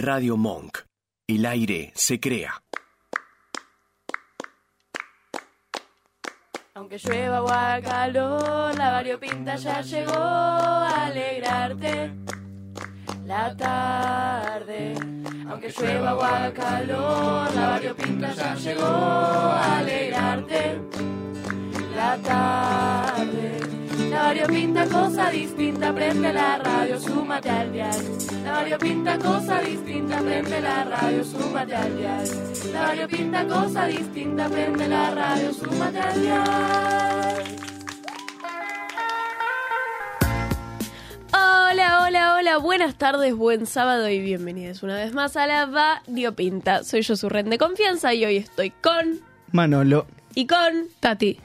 Radio Monk. El aire se crea. Aunque llueva o haga calor, la variopinta ya llegó a alegrarte la tarde. Aunque llueva o haga calor, la variopinta ya llegó a alegrarte la tarde. La variopinta cosa distinta, prende la radio, súmate al dial. La variopinta cosa distinta, prende la radio, súmate al dial. La variopinta cosa distinta, prende la radio, súmate al dial. Hola, hola, hola, buenas tardes, buen sábado y bienvenidos una vez más a la Variopinta. Soy yo su red de confianza y hoy estoy con Manolo. y con Tati.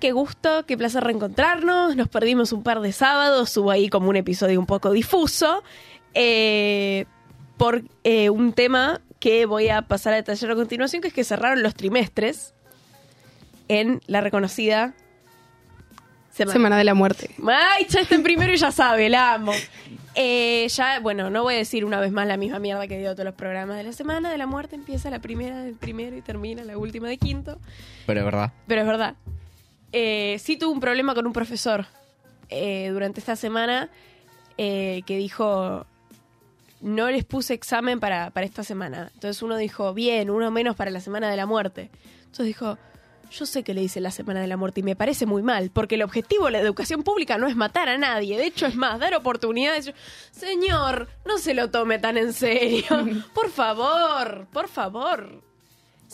Qué gusto, qué placer reencontrarnos. Nos perdimos un par de sábados, hubo ahí como un episodio un poco difuso, eh, por eh, un tema que voy a pasar a detallar a continuación, que es que cerraron los trimestres en la reconocida semana. Semana de la muerte. Ay, ya está en primero y ya sabe, la amo. Eh, ya, bueno, no voy a decir una vez más la misma mierda que digo todos los programas de la semana de la muerte. Empieza la primera del primero y termina la última de quinto. Pero es verdad. Pero es verdad. Eh, sí tuve un problema con un profesor eh, durante esta semana eh, que dijo, no les puse examen para, para esta semana. Entonces uno dijo, bien, uno menos para la semana de la muerte. Entonces dijo, yo sé que le hice la semana de la muerte y me parece muy mal, porque el objetivo de la educación pública no es matar a nadie, de hecho es más, dar oportunidades. Yo, Señor, no se lo tome tan en serio. Por favor, por favor.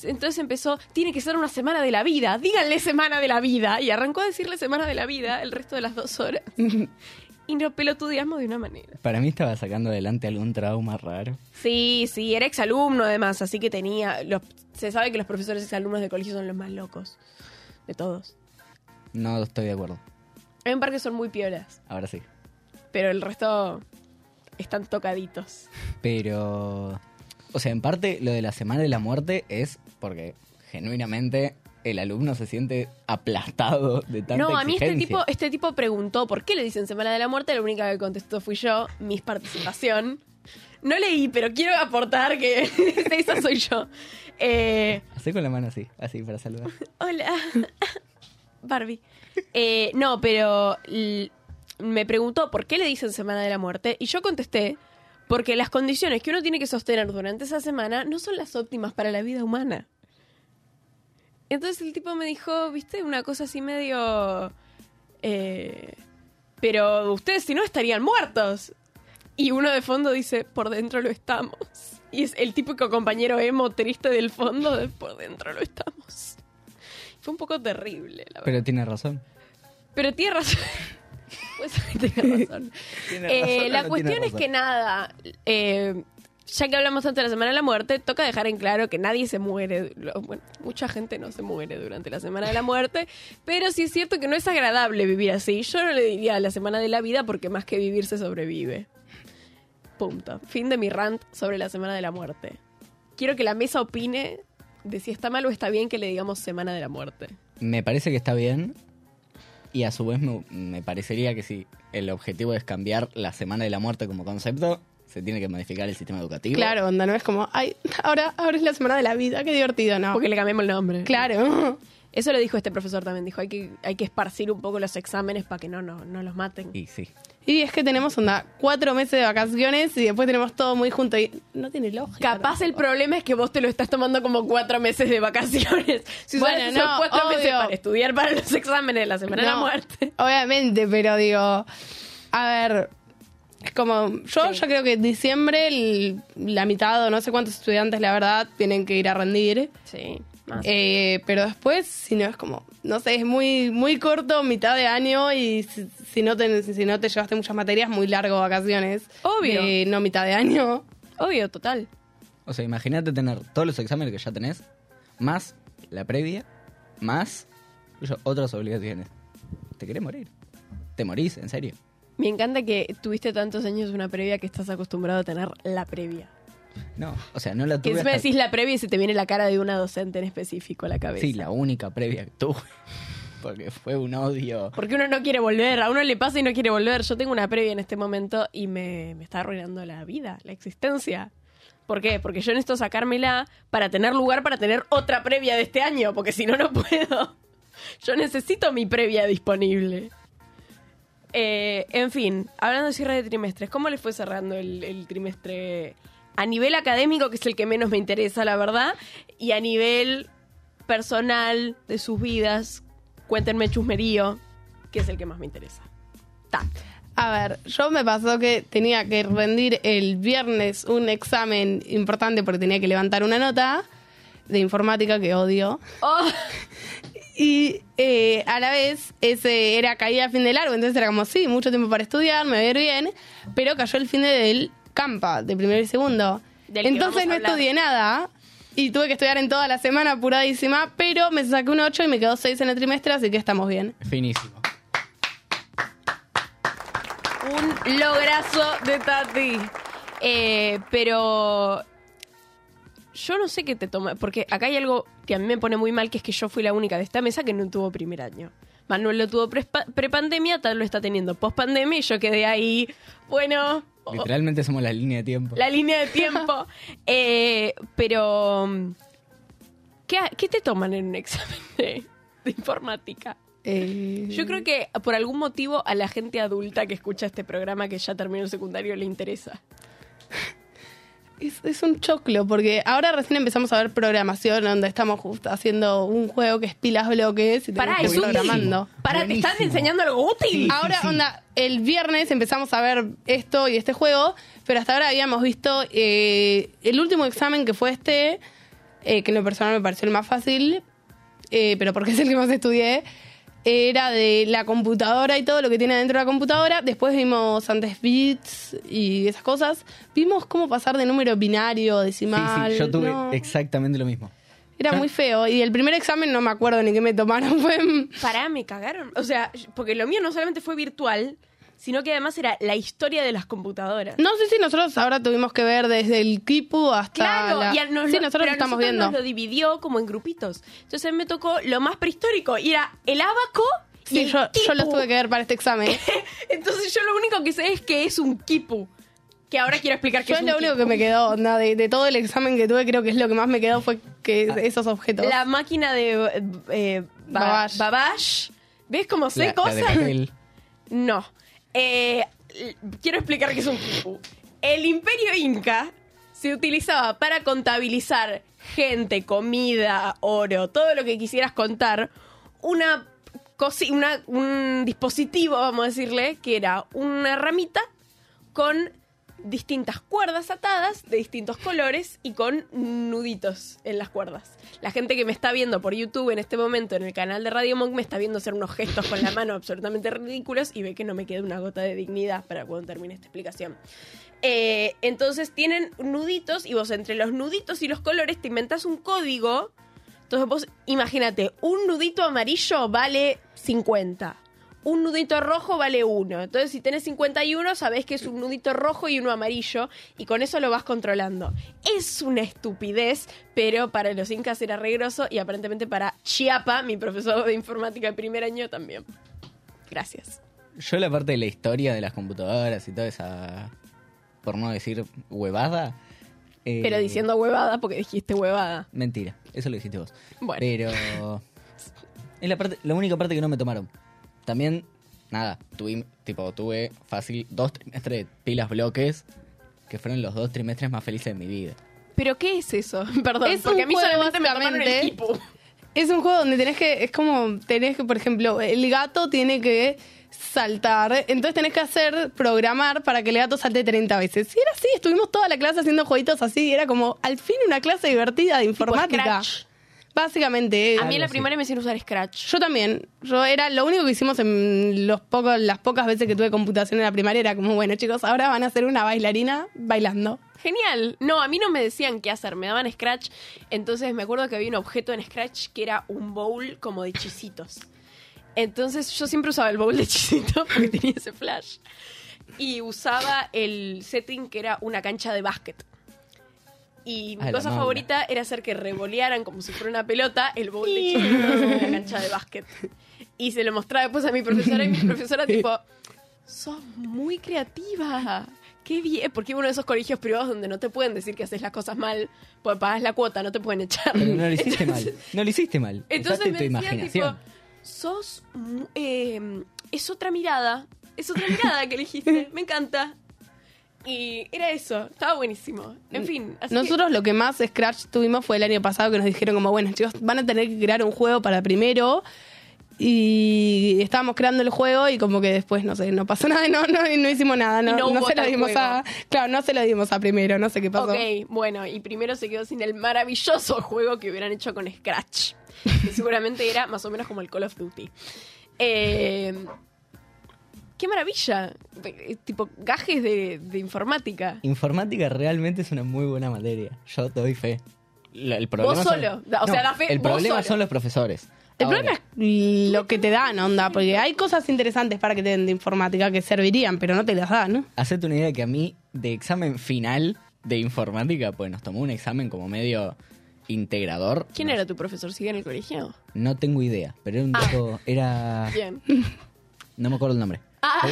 Entonces empezó, tiene que ser una semana de la vida, díganle semana de la vida. Y arrancó a decirle semana de la vida el resto de las dos horas. y nos pelotudeamos de una manera. Para mí estaba sacando adelante algún trauma raro. Sí, sí, era exalumno además, así que tenía... Los, se sabe que los profesores exalumnos de colegio son los más locos de todos. No estoy de acuerdo. Hay un par que son muy piolas, Ahora sí. pero el resto están tocaditos. Pero. O sea, en parte lo de la semana de la muerte es porque genuinamente el alumno se siente aplastado de tanta No, a mí este tipo, este tipo preguntó por qué le dicen Semana de la Muerte. La única que contestó fui yo, mis participación. No leí, pero quiero aportar que esa soy yo. Eh, Hacé con la mano así, así para saludar. hola, Barbie. Eh, no, pero me preguntó por qué le dicen Semana de la Muerte y yo contesté porque las condiciones que uno tiene que sostener durante esa semana no son las óptimas para la vida humana. Entonces el tipo me dijo, viste, una cosa así medio... eh, pero ustedes si no estarían muertos. Y uno de fondo dice, por dentro lo estamos. Y es el típico compañero emo triste del fondo de por dentro lo estamos. Fue un poco terrible, la verdad. Pero tiene razón. Pero tiene razón. Pues tiene razón. ¿Tiene Eh, razón o la no cuestión tiene es razón? que nada, eh, ya que hablamos tanto de la Semana de la Muerte, toca dejar en claro que nadie se muere. Bueno, mucha gente no se muere durante la Semana de la Muerte, pero sí es cierto que no es agradable vivir así. Yo no le diría la Semana de la Vida porque más que vivir se sobrevive. Punto. Fin de mi rant sobre la Semana de la Muerte. Quiero que la mesa opine de si está mal o está bien que le digamos Semana de la Muerte. Me parece que está bien. Y a su vez me, me parecería que si el objetivo es cambiar la semana de la muerte como concepto, se tiene que modificar el sistema educativo. Claro, onda, no es como, ay, ahora, ahora es la semana de la vida, qué divertido, no. Porque le cambiamos el nombre. Claro. Eso lo dijo este profesor también. Dijo, hay que, hay que esparcir un poco los exámenes para que no, no, no los maten. Y sí. Y es que tenemos, onda, cuatro meses de vacaciones y después tenemos todo muy junto y no tiene lógica. Capaz el problema es que vos te lo estás tomando como cuatro meses de vacaciones. Si Bueno, son no, cuatro obvio. meses para estudiar para los exámenes de la Semana de la Muerte. Obviamente, pero digo, a ver, es como, yo Sí. ya creo que en diciembre el- la mitad o no sé cuántos estudiantes, la verdad, tienen que ir a rendir. Sí, más. Eh, pero después, si no es como, no sé, es muy muy corto, mitad de año y si, si no te, si no te llevaste muchas materias, muy largo vacaciones. Obvio. No mitad de año. Obvio, total. O sea, imagínate tener todos los exámenes que ya tenés, más la previa, más otras obligaciones. ¿Te querés morir? ¿Te morís? ¿En serio? Me encanta que tuviste tantos años una previa que estás acostumbrado a tener la previa. No, o sea, no la Que tuve encima hasta- decís la previa y se te viene la cara de una docente en específico a la cabeza. Sí, la única previa que tuve. Porque fue un odio. Porque uno no quiere volver, a uno le pasa y no quiere volver. Yo tengo una previa en este momento y me, me está arruinando la vida, la existencia. ¿Por qué? Porque yo necesito sacármela para tener lugar para tener otra previa de este año, porque si no, no puedo. Yo necesito mi previa disponible. Eh, en fin, hablando de cierre de trimestres, ¿cómo les fue cerrando el, el trimestre a nivel académico, que es el que menos me interesa, la verdad, y a nivel personal de sus vidas? Cuéntenme chusmerío, que es el que más me interesa. Ta. A ver, yo me pasó que tenía que rendir el viernes un examen importante porque tenía que levantar una nota de informática que odio. Oh, Y eh, a la vez, ese era caída a fin de largo, entonces era como, sí, mucho tiempo para estudiar, me va a ir bien, pero cayó el fin de del campa, de primero y segundo. Del entonces no estudié nada y tuve que estudiar en toda la semana apuradísima, pero me saqué un 8 y me quedó 6 en el trimestre, así que estamos bien. Finísimo. un lograzo de Tati. Eh, pero yo no sé qué te toma, porque acá hay algo que a mí me pone muy mal, que es que yo fui la única de esta mesa que no tuvo primer año. Manuel lo tuvo pre- prepandemia, tal lo está teniendo pospandemia y yo quedé ahí, bueno, Literalmente somos la línea de tiempo. la línea de tiempo. Eh, pero, ¿qué, ¿qué te toman en un examen de, de informática? Eh, Yo creo que por algún motivo a la gente adulta que escucha este programa que ya terminó el secundario le interesa. Es, es un choclo, porque ahora recién empezamos a ver programación, donde estamos justo haciendo un juego que es pilas bloques y Pará, es programando. Pará, ¿te están enseñando algo útil? Ahora, sí. onda, el viernes empezamos a ver esto y este juego, pero hasta ahora habíamos visto eh, el último examen que fue este, eh, que en lo personal me pareció el más fácil, eh, pero porque es el que más estudié, era de la computadora y todo lo que tiene dentro de la computadora. Después vimos antes bits y esas cosas. Vimos cómo pasar de número binario, Sí, decimal. sí, yo tuve no. exactamente lo mismo. Era muy feo. Y el primer examen no me acuerdo ni qué me tomaron. Fue Pará, me cagaron. O sea, porque lo mío no solamente fue virtual, sino que además era la historia de las computadoras. No sé si nosotros ahora tuvimos que ver desde el Kipu hasta. Claro, la- y a nos sí, lo- nosotros pero lo a estamos nosotros viendo. nos lo dividió como en grupitos. Entonces me tocó lo más prehistórico y era el abaco y Sí, el yo, yo los tuve que ver para este examen. Entonces yo lo único que sé es que es un kipu. Que ahora quiero explicar que Yo es es un lo único kipu. que me quedó, onda, de, de todo el examen que tuve, creo que es lo que más me quedó fue que esos objetos. La máquina de eh, ba- Babash. Babash. ¿Ves cómo sé La, la cosas? de papel. No. Eh, quiero explicar qué es un. El imperio inca se utilizaba para contabilizar gente, comida, oro, todo lo que quisieras contar, una, una un dispositivo, vamos a decirle, que era una ramita con distintas cuerdas atadas de distintos colores y con nuditos en las cuerdas. La gente que me está viendo por YouTube en este momento en el canal de Radio Monk me está viendo hacer unos gestos con la mano absolutamente ridículos y ve que no me queda una gota de dignidad para cuando termine esta explicación. Eh, entonces tienen nuditos y vos entre los nuditos y los colores te inventás un código. Entonces vos imagínate, un nudito amarillo vale 50. Un nudito rojo vale 1. Entonces si tenés 51 sabés que es un nudito rojo y uno amarillo y con eso lo vas controlando. Es una estupidez, pero para los incas era regroso y aparentemente para Chiapa, mi profesor de informática de primer año también. Gracias. Yo la parte de la historia de las computadoras y toda esa, por no decir huevada. eh, Pero diciendo huevada porque dijiste huevada. Mentira, eso lo dijiste vos. Bueno. Pero es la parte, la única parte que no me tomaron. También, nada, tuve, tipo, tuve fácil dos trimestres de pilas bloques, que fueron los dos trimestres más felices de mi vida. ¿Pero qué es eso? Perdón, Es porque un a mí juego, solamente me tomaron el básicamente. equipo. Es un juego donde tenés que, es como, tenés que, por ejemplo, el gato tiene que saltar, entonces tenés que hacer, programar para que el gato salte 30 veces. Y era así, estuvimos toda la clase haciendo jueguitos así, y era como, al fin una clase divertida de informática. Scratch. Básicamente. A mí en la así. primaria me hicieron usar Scratch. Yo también. Yo era lo único que hicimos en los pocos, las pocas veces que tuve computación en la primaria era como, bueno, chicos, ahora van a hacer una bailarina bailando. Genial. No, a mí no me decían qué hacer, me daban Scratch. Entonces me acuerdo que había un objeto en Scratch que era un bowl como de chisitos. Entonces yo siempre usaba el bowl de chisitos porque tenía ese flash. Y usaba el setting que era una cancha de básquet. Y mi la cosa favorita era hacer que revolearan como si fuera una pelota el bowl de chisitos en una cancha de básquet. Y se lo mostraba después a mi profesora y mi profesora tipo, sos muy creativa. Qué bien, porque uno de esos colegios privados donde no te pueden decir que haces las cosas mal, porque pagas la cuota, no te pueden echar. Pero no lo hiciste mal. Entonces- No lo hiciste mal. Entonces Usaste me imaginación. tipo, sos... eh, es otra mirada. Es otra mirada que elegiste. Me encanta. Y era eso. Estaba buenísimo. En fin. así que- Nosotros lo que más Scratch tuvimos fue el año pasado que nos dijeron como, bueno, chicos, van a tener que crear un juego para primero. Y estábamos creando el juego y como que después, no sé, no pasó nada, no, no, no hicimos nada, no, no no se lo dimos a... Claro, no se lo dimos a primero, no sé qué pasó. Ok, bueno, y primero se quedó sin el maravilloso juego que hubieran hecho con Scratch. Que seguramente era más o menos como el Call of Duty. Eh, ¡Qué maravilla! Eh, Tipo, gajes de, de informática. Informática realmente es una muy buena materia. Yo te doy fe. La- el problema Vos son- solo. O sea, da fe El vos problema solo. son los profesores. El Ahora, problema es lo que te dan, onda, porque hay cosas interesantes para que te den de informática que servirían, pero no te las dan, ¿no? Hacete una idea que a mí, de examen final de informática, pues nos tomó un examen como medio integrador. ¿Quién No- era tu profesor? ¿Sigue en el colegio? No tengo idea, pero era un tipo, era... Bien. No me acuerdo el nombre.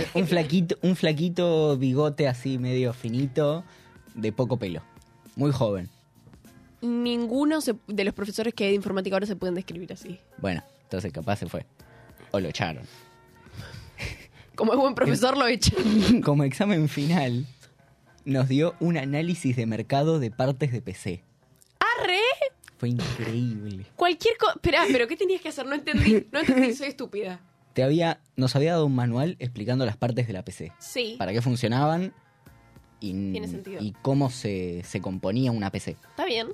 Un flaquito, un flaquito bigote así medio finito, de poco pelo. Muy joven. Ninguno se- de los profesores que hay de informática ahora se pueden describir así. Bueno, entonces capaz se fue. O lo echaron. Como es buen profesor lo echan. Como examen final, nos dio un análisis de mercado de partes de PC. ¡Arre! Fue increíble. Cualquier cosa. Espera, ¿pero qué tenías que hacer? No entendí. No entendí, soy estúpida. Te había, nos había dado un manual explicando las partes de la PC. Sí. Para qué funcionaban y, Tiene sentido. y cómo se, se componía una PC. Está bien.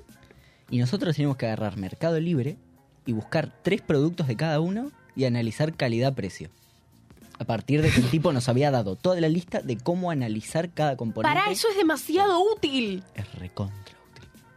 Y nosotros teníamos que agarrar Mercado Libre y buscar tres productos de cada uno y analizar calidad-precio. A partir de que el tipo nos había dado toda la lista de cómo analizar cada componente. Para eso es demasiado útil. Es recontra útil.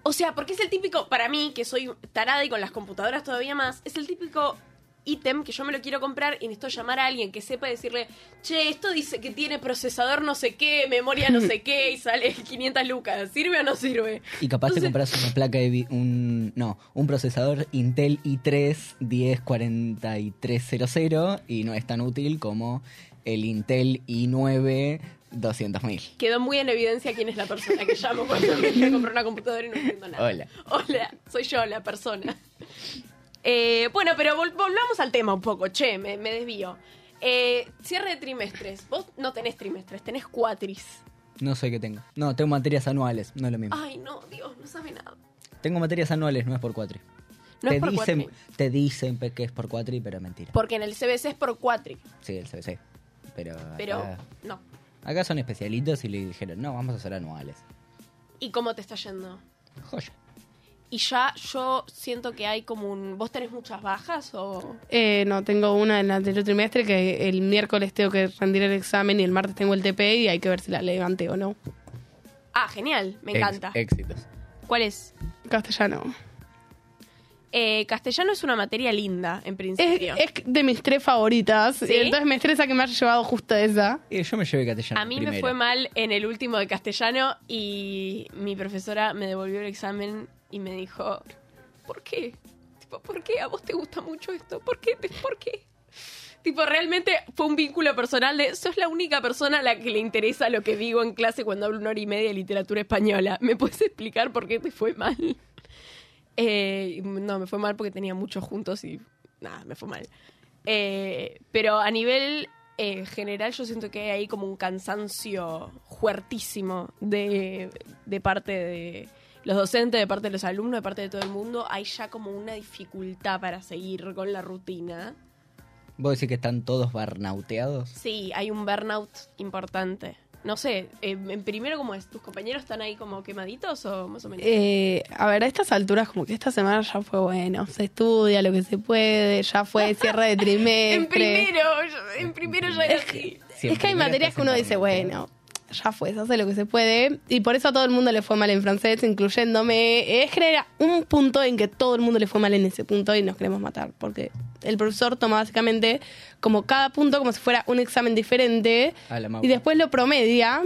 O sea, porque es el típico, para mí, que soy tarada y con las computadoras todavía más, es el típico ítem que yo me lo quiero comprar y necesito llamar a alguien que sepa decirle, che, esto dice que tiene procesador no sé qué, memoria no sé qué, y sale 500 lucas. ¿Sirve o no sirve? Y capaz te Entonces- compras una placa de un no, un procesador Intel i3 104300 y no es tan útil como el Intel i9 200.000. Quedó muy en evidencia quién es la persona que llamo cuando me comprar una computadora y no entiendo nada. Hola. Hola, soy yo la persona. Eh, bueno, pero vol- volvamos al tema un poco, che, me, me desvío. Eh, cierre de trimestres. Vos no tenés trimestres, tenés cuatris. No sé qué tengo. No, tengo materias anuales, no es lo mismo. Ay, no, Dios, no sabe nada. Tengo materias anuales, no es por cuatri. No te es por dicen, cuatri. te dicen que es por cuatri, pero es mentira. Porque en el CBC es por cuatri. Sí, el CBC. Pero, Pero acá, no. acá son especialitos y le dijeron, no, vamos a hacer anuales. ¿Y cómo te está yendo? Joya. Y ya yo siento que hay como un... ¿Vos tenés muchas bajas o...? Eh, no, tengo una en el anterior trimestre que el miércoles tengo que rendir el examen y el martes tengo el TP y hay que ver si la levante o no. Ah, genial, me Ex- encanta. éxitos. ¿Cuál es? Castellano. Eh, castellano es una materia linda, en principio. es de mis tres favoritas. ¿Sí? y entonces me estresa que me haya llevado justo esa. Eh, yo me llevé castellano. A mí me fue mal en el último de castellano y mi profesora me devolvió el examen y me dijo, ¿por qué? Tipo, ¿por qué? ¿A vos te gusta mucho esto? ¿Por qué? ¿Por qué? Tipo, realmente fue un vínculo personal de, sos la única persona a la que le interesa lo que digo en clase cuando hablo una hora y media de literatura española. ¿Me puedes explicar por qué te fue mal? Eh, no, me fue mal porque tenía muchos juntos y nada, me fue mal. Eh, pero a nivel eh, general yo siento que hay como un cansancio fuertísimo de, de parte de los docentes, de parte de los alumnos, de parte de todo el mundo. Hay ya como una dificultad para seguir con la rutina. ¿Vos decís que están todos barnauteados? Sí, hay un burnout importante. No sé, eh, en primero, ¿cómo es? ¿Tus compañeros están ahí como quemaditos o más o menos? Eh, a ver, a estas alturas, como que esta semana ya fue bueno. Se estudia lo que se puede, ya fue cierre de trimestre. en primero, en primero ya era así. Sí, en es que hay materias que uno dice, bueno, ya fue, se hace lo que se puede. Y por eso a todo el mundo le fue mal en francés, incluyéndome. Es que era un punto en que todo el mundo le fue mal en ese punto y nos queremos matar. Porque el profesor toma básicamente como cada punto como si fuera un examen diferente. A la Mau. y después lo promedia.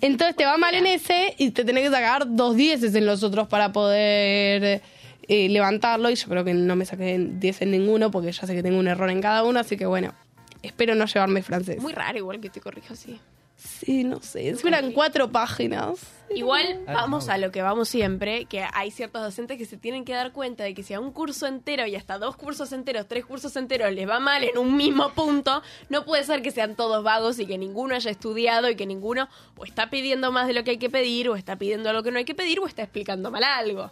Entonces te va mal en ese y te tenés que sacar dos dieces en los otros para poder eh, levantarlo. Y yo creo que no me saqué 10 en ninguno porque ya sé que tengo un error en cada uno. Así que bueno, espero no llevarme francés. Muy raro igual que te corrijo así. Sí, no sé. Es eran cuatro páginas. Igual Ah, vamos a lo que vamos siempre, que hay ciertos docentes que se tienen que dar cuenta de que si a un curso entero y hasta dos cursos enteros, tres cursos enteros les va mal en un mismo punto, no puede ser que sean todos vagos y que ninguno haya estudiado y que ninguno o está pidiendo más de lo que hay que pedir, o está pidiendo lo que no hay que pedir, o está explicando mal algo.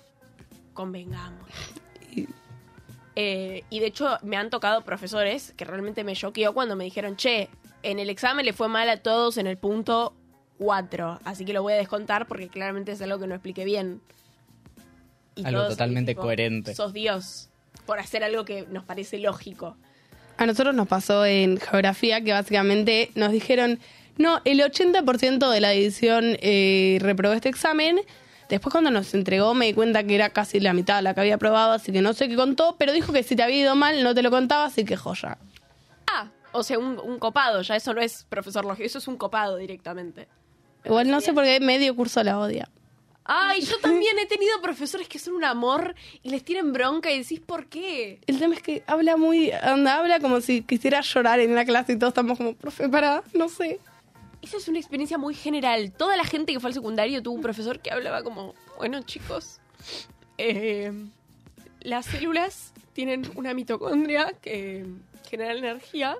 Convengamos. Eh, y de hecho me han tocado profesores que realmente me choqueó cuando me dijeron, che, en el examen le fue mal a todos en el punto 4, así que lo voy a descontar porque claramente es algo que no expliqué bien. Y Algo todos, totalmente tipo, coherente. Sos Dios por hacer algo que nos parece lógico. A nosotros nos pasó en geografía que básicamente nos dijeron, no, el 80% de la edición eh, reprobó este examen. Después cuando nos entregó me di cuenta que era casi la mitad la que había aprobado, así que no sé qué contó, pero dijo que si te había ido mal no te lo contaba, así que joya. O sea, un, un copado, ya eso no es profesor lógico, eso es un copado directamente. Igual no sé por qué medio curso la odia. Ay, yo también he tenido profesores que son un amor y les tienen bronca y decís, ¿por qué? El tema es que habla muy, anda, habla como si quisiera llorar en la clase y todos estamos como, profe, para, no sé. Esa es una experiencia muy general. Toda la gente que fue al secundario tuvo un profesor que hablaba como, bueno chicos, eh, las células tienen una mitocondria que genera energía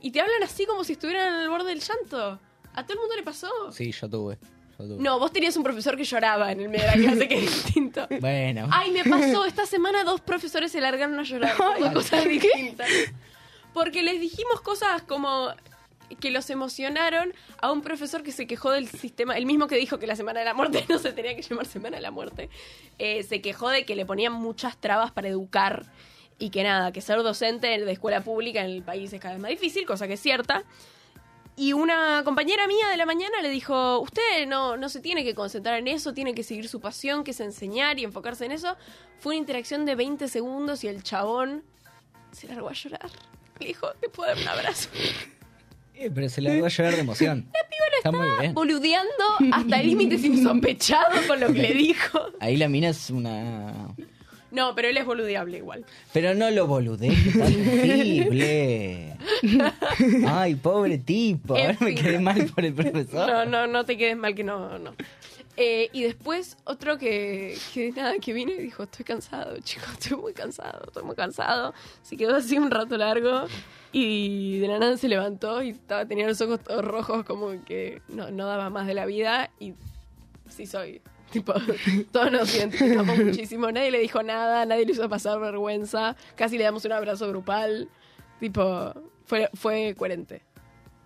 y te hablan así como si estuvieran al borde del llanto. ¿A todo el mundo le pasó? Sí, yo tuve. yo tuve. No, vos tenías un profesor que lloraba en el medio de la clase, que es distinto. Bueno. Ay, me pasó. Esta semana dos profesores se largaron a llorar. Ay, cosas ¿qué? distintas. Porque les dijimos cosas como que los emocionaron a un profesor que se quejó del sistema, el mismo que dijo que la Semana de la Muerte no se tenía que llamar Semana de la Muerte, eh, se quejó de que le ponían muchas trabas para educar y que nada, que ser docente de escuela pública en el país es cada vez más difícil, cosa que es cierta. Y una compañera mía de la mañana le dijo, usted no, no se tiene que concentrar en eso, tiene que seguir su pasión, que es enseñar y enfocarse en eso. Fue una interacción de 20 segundos y el chabón se largó a llorar. Le dijo, ¿te puedo dar un abrazo? Eh, pero se le va a llorar de emoción. Está muy bien. Boludeando hasta límites insospechados con lo que le dijo. Ahí la mina es una. No, pero él es boludeable igual. Pero no lo boludé. Ay, pobre tipo. En Ahora me quedé mal por el profesor. No, no, no te quedes mal que no, no. Eh, y después otro que, que nada, que vino y dijo, estoy cansado, chicos, estoy muy cansado, estoy muy cansado. Se quedó así un rato largo y de la nada se levantó y estaba, tenía los ojos todos rojos como que no, no daba más de la vida y sí soy. Tipo, todos nos identificamos muchísimo. Nadie le dijo nada, nadie le hizo pasar vergüenza. Casi le damos un abrazo grupal. Tipo, fue, fue coherente.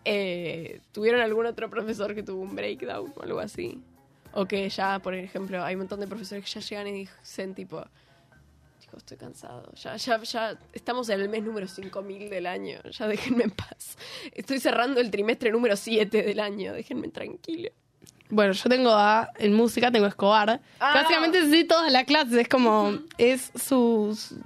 Eh, ¿Tuvieron algún otro profesor que tuvo un breakdown o algo así? O que ya, por ejemplo, hay un montón de profesores que ya llegan y dicen tipo, chicos, estoy cansado. Ya, ya, ya estamos en el mes número 5000 del año. Ya déjenme en paz. Estoy cerrando el trimestre número 7 del año. Déjenme tranquilo. Bueno, yo tengo a, en música tengo Escobar. Ah. Básicamente sí, todas las clases, es como, es su... su-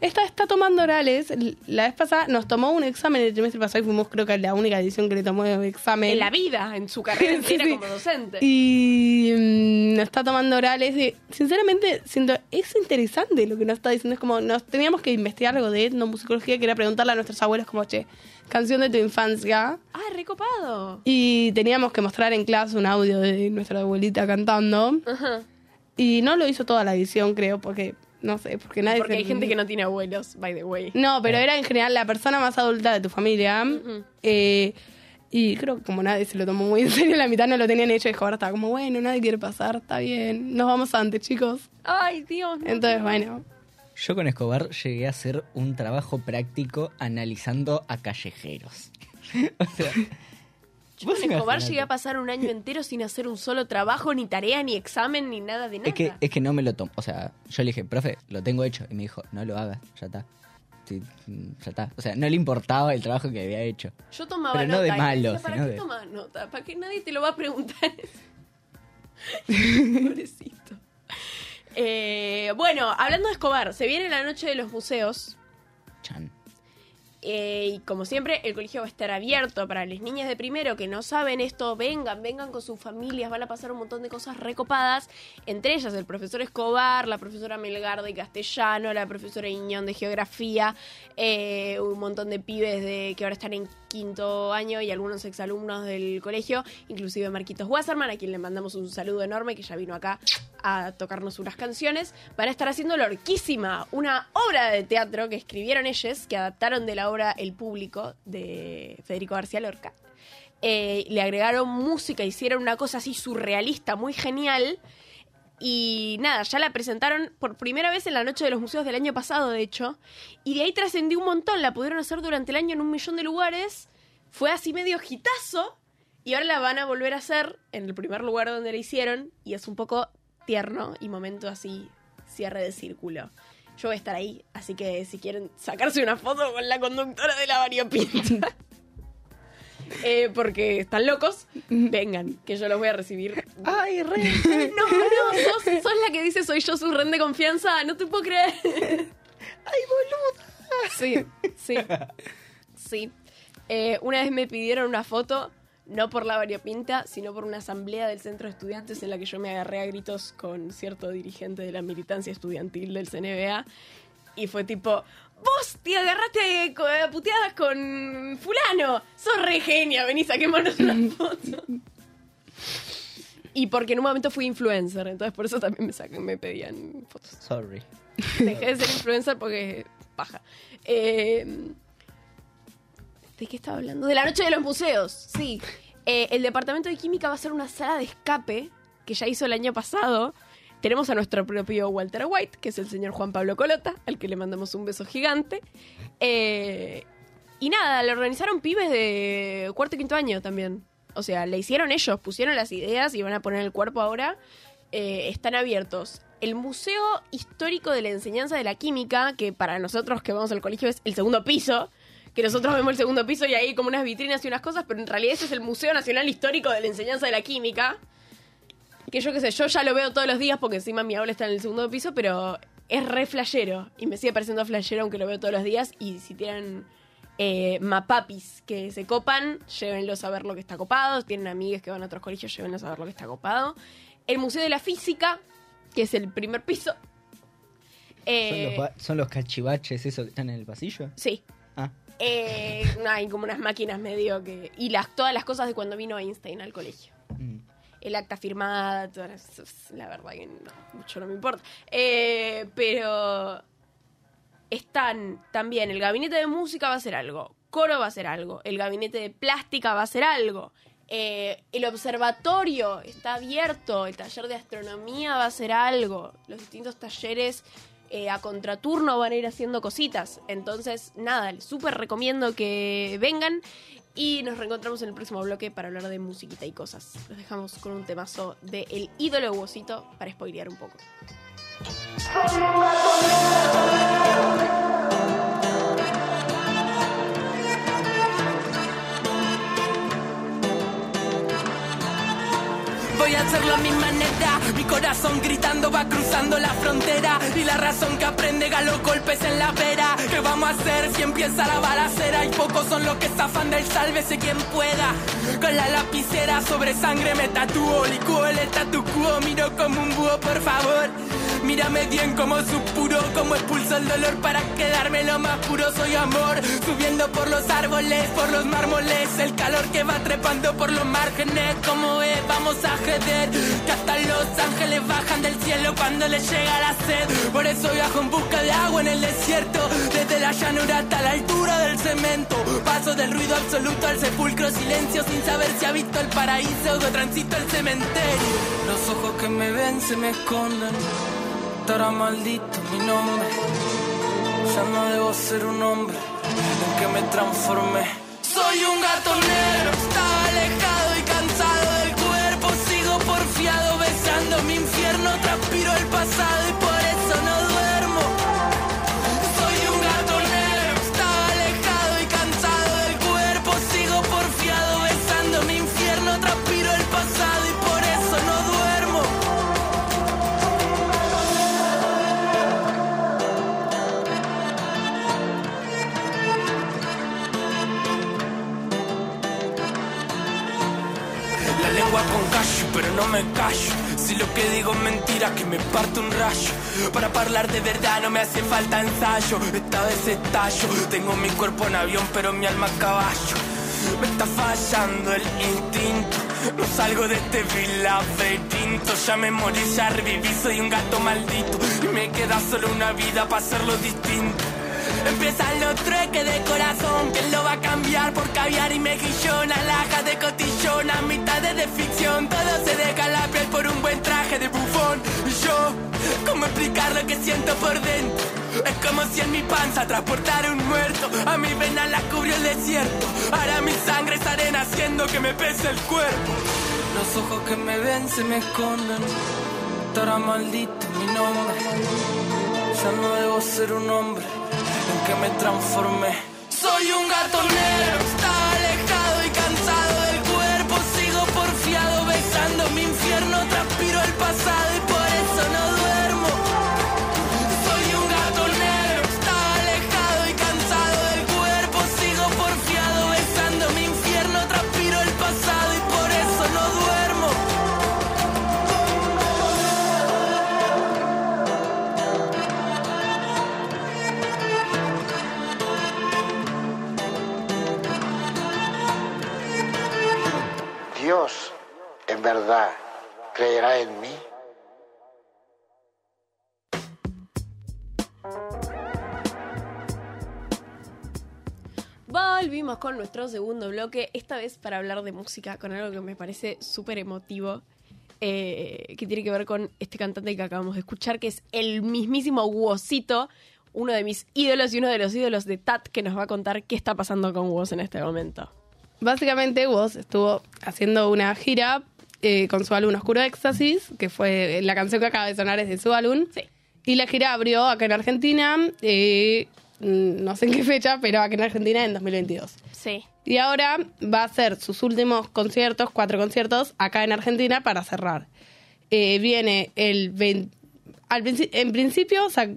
Esta está tomando orales. La vez pasada nos tomó un examen el trimestre pasado y fuimos creo que la única edición que le tomó examen. En la vida, en su carrera entera sí. como docente. Y mm, nos está tomando orales. Y, sinceramente, siento, es interesante lo que nos está diciendo. Es como, nos teníamos que investigar algo de etnomusicología, que era preguntarle a nuestros abuelos como, che, canción de tu infancia. Ah, recopado. Y teníamos que mostrar en clase un audio de nuestra abuelita cantando. Ajá. Y no lo hizo toda la edición, creo, porque, no sé, porque nadie... Porque se- hay gente que no tiene abuelos, by the way. No, pero era en general la persona más adulta de tu familia. Eh, y creo que como nadie se lo tomó muy en serio, la mitad no lo tenían hecho y ahora estaba como, bueno, nadie quiere pasar, está bien, nos vamos antes, chicos. Ay, Dios. no. Entonces, bueno, Yo con Escobar llegué a hacer un trabajo práctico analizando a callejeros. o sea, Yo con Escobar llegué a pasar un año entero sin hacer un solo trabajo, ni tarea, ni examen, ni nada de nada. Es que, es que no me lo tomo. O sea, yo le dije, profe, lo tengo hecho. Y me dijo, no lo hagas, ya está. Sí, mm, ya está. O sea, no le importaba el trabajo que había hecho. Yo tomaba Pero no de malo, decía, ¿Para sino qué de- tomas nota? ¿Para qué nadie te lo va a preguntar? Pobrecito. Eh, bueno, hablando de Escobar, se viene la noche de los museos. Chan. eh, y como siempre, el colegio va a estar abierto para las niñas de primero que no saben esto. Vengan, vengan con sus familias, van a pasar un montón de cosas recopadas. Entre ellas, el profesor Escobar, la profesora Melgar de castellano, la profesora Iñón de geografía, eh, un montón de pibes de que ahora están en quinto año y algunos exalumnos del colegio, inclusive Marquitos Wasserman, a quien le mandamos un saludo enorme, que ya vino acá a tocarnos unas canciones, van a estar haciendo Lorquísima, una obra de teatro que escribieron ellos, que adaptaron de la obra El Público de Federico García Lorca. Eh, le agregaron música, hicieron una cosa así surrealista, muy genial. Y nada, ya la presentaron por primera vez en la Noche de los Museos del año pasado, de hecho. Y de ahí trascendió un montón, la pudieron hacer durante el año en un millón de lugares. Fue así medio hitazo. Y ahora la van a volver a hacer en el primer lugar donde la hicieron. Y es un poco tierno y momento así, cierre de círculo. Yo voy a estar ahí, así que si quieren sacarse una foto con la conductora de la variopinta. eh, porque están locos, vengan, que yo los voy a recibir. ¡Ay, re! No, no, sos, sos la que dice soy yo su ren de confianza, no te puedo creer. ¡Ay, boluda! Sí, sí, sí. Eh, una vez me pidieron una foto, no por la variopinta, sino por una asamblea del centro de estudiantes en la que yo me agarré a gritos con cierto dirigente de la militancia estudiantil del CNBA. Y fue tipo, vos te agarraste a puteadas con fulano, sos re genia, vení, saquémonos una foto. Y porque en un momento fui influencer, entonces por eso también me, sacan, me pedían fotos. Sorry. Dejé de ser influencer porque paja. Eh, ¿De qué estaba hablando? De la noche de los museos, sí. Eh, el departamento de química va a ser una sala de escape que ya hizo el año pasado. Tenemos a nuestro propio Walter White, que es el señor Juan Pablo Colota, al que le mandamos un beso gigante. Eh, y nada, le organizaron pibes de cuarto y quinto año también. O sea, le hicieron ellos, pusieron las ideas y van a poner el cuerpo ahora. Eh, están abiertos. El Museo Histórico de la Enseñanza de la Química, que para nosotros que vamos al colegio es el segundo piso, que nosotros vemos el segundo piso y hay como unas vitrinas y unas cosas, pero en realidad ese es el Museo Nacional Histórico de la Enseñanza de la Química. Que yo qué sé, yo ya lo veo todos los días porque encima mi aula está en el segundo piso, pero es re flashero. Y me sigue pareciendo flashero aunque lo veo todos los días. Y si tienen eh, mapapis que se copan, llévenlos a ver lo que está copado. Tienen amigues que van a otros colegios, llévenlos a ver lo que está copado. El Museo de la Física, que es el primer piso. ¿Son, Eh, los, ba- ¿Son los cachivaches esos que están en el pasillo? Sí. Ah. Eh, hay como unas máquinas medio que... Y las, todas las cosas de cuando vino Einstein al colegio. El acta firmada, todas la verdad que no, mucho no me importa. Eh, pero están también, el gabinete de música va a ser algo, coro va a ser algo, el gabinete de plástica va a ser algo, eh, el observatorio está abierto, el taller de astronomía va a ser algo, los distintos talleres eh, a contraturno van a ir haciendo cositas. Entonces, nada, les súper recomiendo que vengan y nos reencontramos en el próximo bloque para hablar de musiquita y cosas. Los dejamos con un temazo de El ídolo Huesito para spoilear un poco. Hacerlo a mi manera, mi corazón gritando va cruzando la frontera y la razón que aprende a los golpes en la vera. ¿Qué vamos a hacer si empieza la balacera? Y pocos son los que zafan del sálvese quien pueda. Con la lapicera sobre sangre me tatúo, licúo el statu quo, miro como un búho, por favor. Mírame bien como supuro, como expulso el dolor para quedarme lo más puro. Soy amor, subiendo por los árboles, por los mármoles, el calor que va trepando por los márgenes. Como es, vamos a jeder, que hasta los ángeles bajan del cielo cuando les llega la sed. Por eso viajo en busca de agua en el desierto, desde la llanura hasta la altura del cemento. Paso del ruido absoluto al sepulcro, silencio sin saber si ha visto el paraíso o transito el cementerio. Los ojos que me ven se me esconden estará maldito mi nombre. Ya no debo ser un hombre en que me transformé. Soy un gato negro, estaba alejado y cansado del cuerpo. Sigo porfiado besando mi infierno, transpiro el pasado y no me callo. Si lo que digo es mentira, que me parte un rayo. Para hablar de verdad no me hace falta ensayo. Esta vez estallo. Tengo mi cuerpo en avión, pero mi alma a caballo. Me está fallando el instinto. No salgo de este laberinto. Ya me morí, ya reviví, soy un gato maldito. Y me queda solo una vida para hacerlo distinto. Empiezan los trueques de corazón, ¿quién lo va a cambiar por caviar y mejillón? Alhajas de cotillón, a mitades de ficción, todo se deja la piel por un buen traje de bufón. Y yo, ¿cómo explicar lo que siento por dentro? Es como si en mi panza transportara un muerto, a mi vena la cubrió el desierto. Ahora mi sangre es arena haciendo que me pese el cuerpo. Los ojos que me ven se me esconden, estará maldito mi nombre. Ya no debo ser un hombre en que me transformé. Soy un gato negro, creerá en mí. Volvimos con nuestro segundo bloque, esta vez para hablar de música, con algo que me parece súper emotivo, eh, que tiene que ver con este cantante que acabamos de escuchar, que es el mismísimo Wosito, uno de mis ídolos y uno de los ídolos de Tat, que nos va a contar qué está pasando con Wos en este momento. Básicamente, Woz estuvo haciendo una gira eh, con su álbum Oscuro Éxtasis, que fue la canción que acaba de sonar es de su álbum. Sí. Y la gira abrió acá en Argentina, eh, mm, no sé en qué fecha, pero acá en Argentina en 2022. Sí. Y ahora va a hacer sus últimos conciertos, cuatro conciertos, acá en Argentina para cerrar. Eh, viene el 20 al princi- en principio, o sea,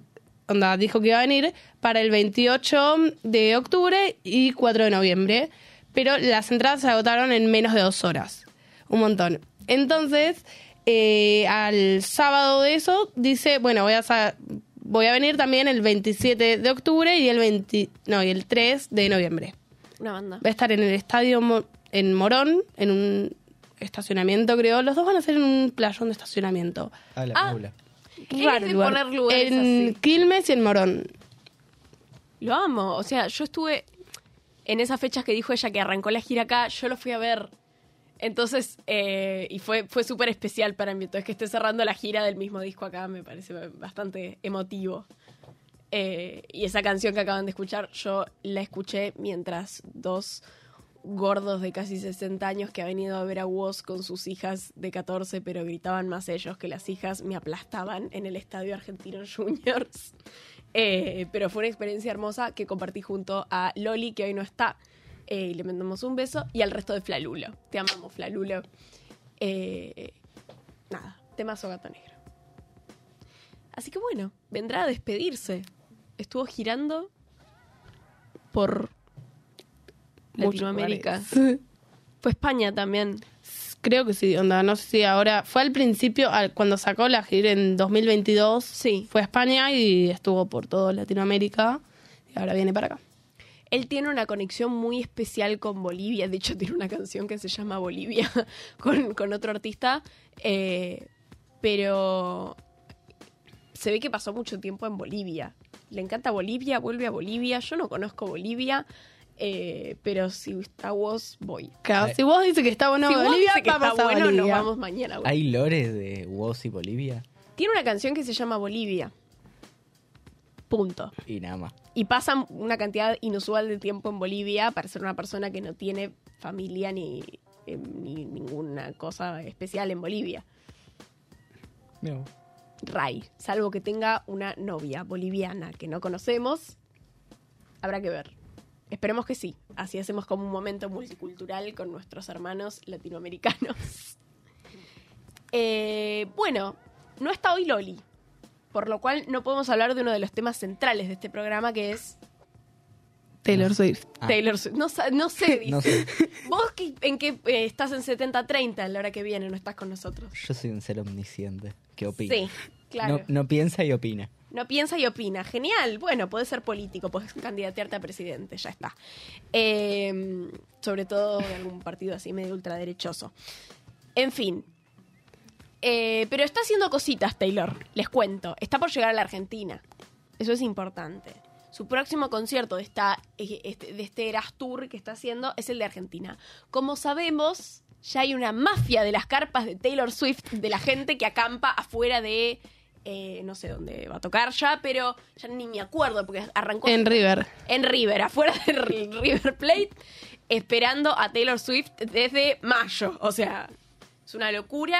onda, dijo que iba a venir para el 28 de octubre y 4 de noviembre, pero las entradas se agotaron en menos de dos horas. Un montón. Entonces, eh, al sábado de eso, dice, bueno, voy a, voy a venir también el 27 de octubre y el 20, no, y el 3 de noviembre. Una banda. Va a estar en el estadio Mo- en Morón, en un estacionamiento, creo. Los dos van a ser en un playón de estacionamiento. Ah, la Ah. película. Eres de poner lugares en así. Quilmes y en Morón. Lo amo. O sea, yo estuve en esas fechas que dijo ella que arrancó la gira acá, yo lo fui a ver. Entonces, eh, y fue, fue súper especial para mí. Entonces, que esté cerrando la gira del mismo disco acá me parece bastante emotivo. Eh, y esa canción que acaban de escuchar, yo la escuché mientras dos gordos de casi 60 años que han venido a ver a Woz con sus hijas de 14, pero gritaban más ellos que las hijas, me aplastaban en el Estadio Argentino Juniors. Eh, pero fue una experiencia hermosa que compartí junto a Loli, que hoy no está. Eh, y le mandamos un beso. Y al resto de Flalulo. Te amamos, Flalulo. Eh, nada, temazo gato negro. Así que bueno, vendrá a despedirse. Estuvo girando por Latinoamérica. Fue España también. Creo que sí, onda, no sé si ahora. Fue al principio, al- cuando sacó la gira en 2022. Sí. Fue a España y estuvo por toda Latinoamérica. Y ahora viene para acá. Él tiene una conexión muy especial con Bolivia. De hecho, tiene una canción que se llama Bolivia con, con otro artista. Eh, pero se ve que pasó mucho tiempo en Bolivia. Le encanta Bolivia, vuelve a Bolivia. Yo no conozco Bolivia, eh, pero si está vos, voy. Claro, si vos dices que está bueno si vos Bolivia, dice que vamos está a bueno, Bolivia. nos vamos mañana. ¿Hay lores de Woz y Bolivia? Tiene una canción que se llama Bolivia. Punto. Y nada más. Y pasa una cantidad inusual de tiempo en Bolivia para ser una persona que no tiene familia ni, eh, ni ninguna cosa especial en Bolivia. Ray, salvo que tenga una novia boliviana que no conocemos, habrá que ver. Esperemos que sí. Así hacemos como un momento multicultural con nuestros hermanos latinoamericanos. Eh, bueno, no está hoy Loli, por lo cual no podemos hablar de uno de los temas centrales de este programa que es Taylor Swift. Ah. Taylor Swift. No, no sé, No dice. sé. Vos qué- en qué eh, estás en 70-30 en la hora que viene, no estás con nosotros. Yo soy un ser omnisciente que opina. Sí, claro. No, no piensa y opina. No piensa y opina. Genial. Bueno, puedes ser político, puedes candidatearte a presidente, ya está. Eh, sobre todo de algún partido así medio ultraderechoso. En fin. Eh, pero está haciendo cositas, Taylor. Les cuento. Está por llegar a la Argentina. Eso es importante. Su próximo concierto de, esta, eh, este- de este Eras Tour que está haciendo es el de Argentina. Como sabemos, ya hay una mafia de las carpas de Taylor Swift, de la gente que acampa afuera de... eh, no sé dónde va a tocar ya, pero ya ni me acuerdo porque arrancó En River. en River, afuera del River Plate, esperando a Taylor Swift desde mayo. O sea, es una locura.